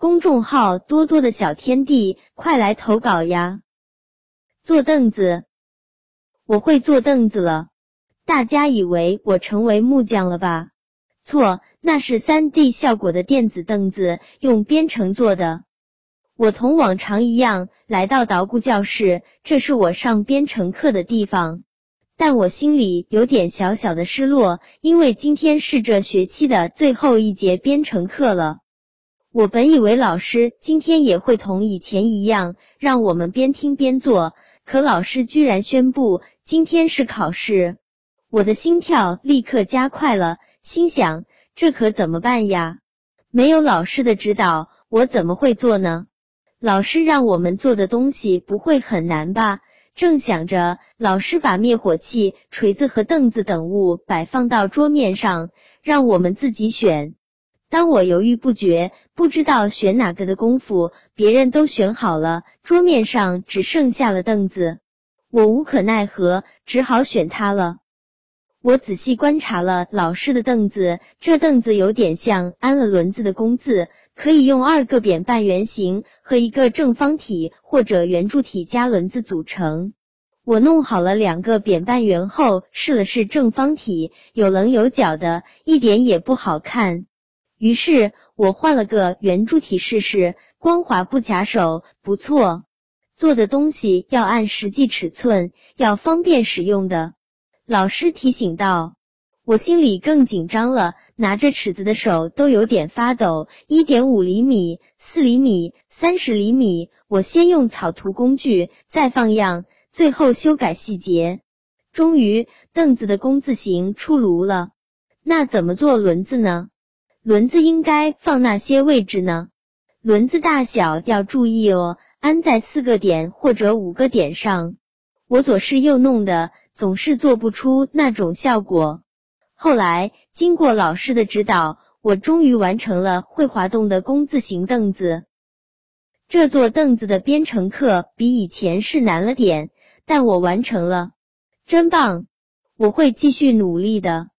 公众号多多的小天地，快来投稿呀！坐凳子，我会坐凳子了。大家以为我成为木匠了吧？错，那是三 D 效果的电子凳子，用编程做的。我同往常一样来到捣鼓教室，这是我上编程课的地方。但我心里有点小小的失落，因为今天是这学期的最后一节编程课了。我本以为老师今天也会同以前一样让我们边听边做，可老师居然宣布今天是考试，我的心跳立刻加快了，心想这可怎么办呀？没有老师的指导，我怎么会做呢？老师让我们做的东西不会很难吧？正想着，老师把灭火器、锤子和凳子等物摆放到桌面上，让我们自己选。当我犹豫不决，不知道选哪个的功夫，别人都选好了，桌面上只剩下了凳子，我无可奈何，只好选它了。我仔细观察了老师的凳子，这凳子有点像安了轮子的工字。可以用二个扁半圆形和一个正方体或者圆柱体加轮子组成。我弄好了两个扁半圆后，试了试正方体，有棱有角的，一点也不好看。于是我换了个圆柱体试试，光滑不卡手，不错。做的东西要按实际尺寸，要方便使用的。老师提醒道。我心里更紧张了，拿着尺子的手都有点发抖。一点五厘米、四厘米、三十厘米，我先用草图工具，再放样，最后修改细节。终于，凳子的工字形出炉了。那怎么做轮子呢？轮子应该放那些位置呢？轮子大小要注意哦，安在四个点或者五个点上。我左试右弄的，总是做不出那种效果。后来，经过老师的指导，我终于完成了会滑动的工字形凳子。这座凳子的编程课比以前是难了点，但我完成了，真棒！我会继续努力的。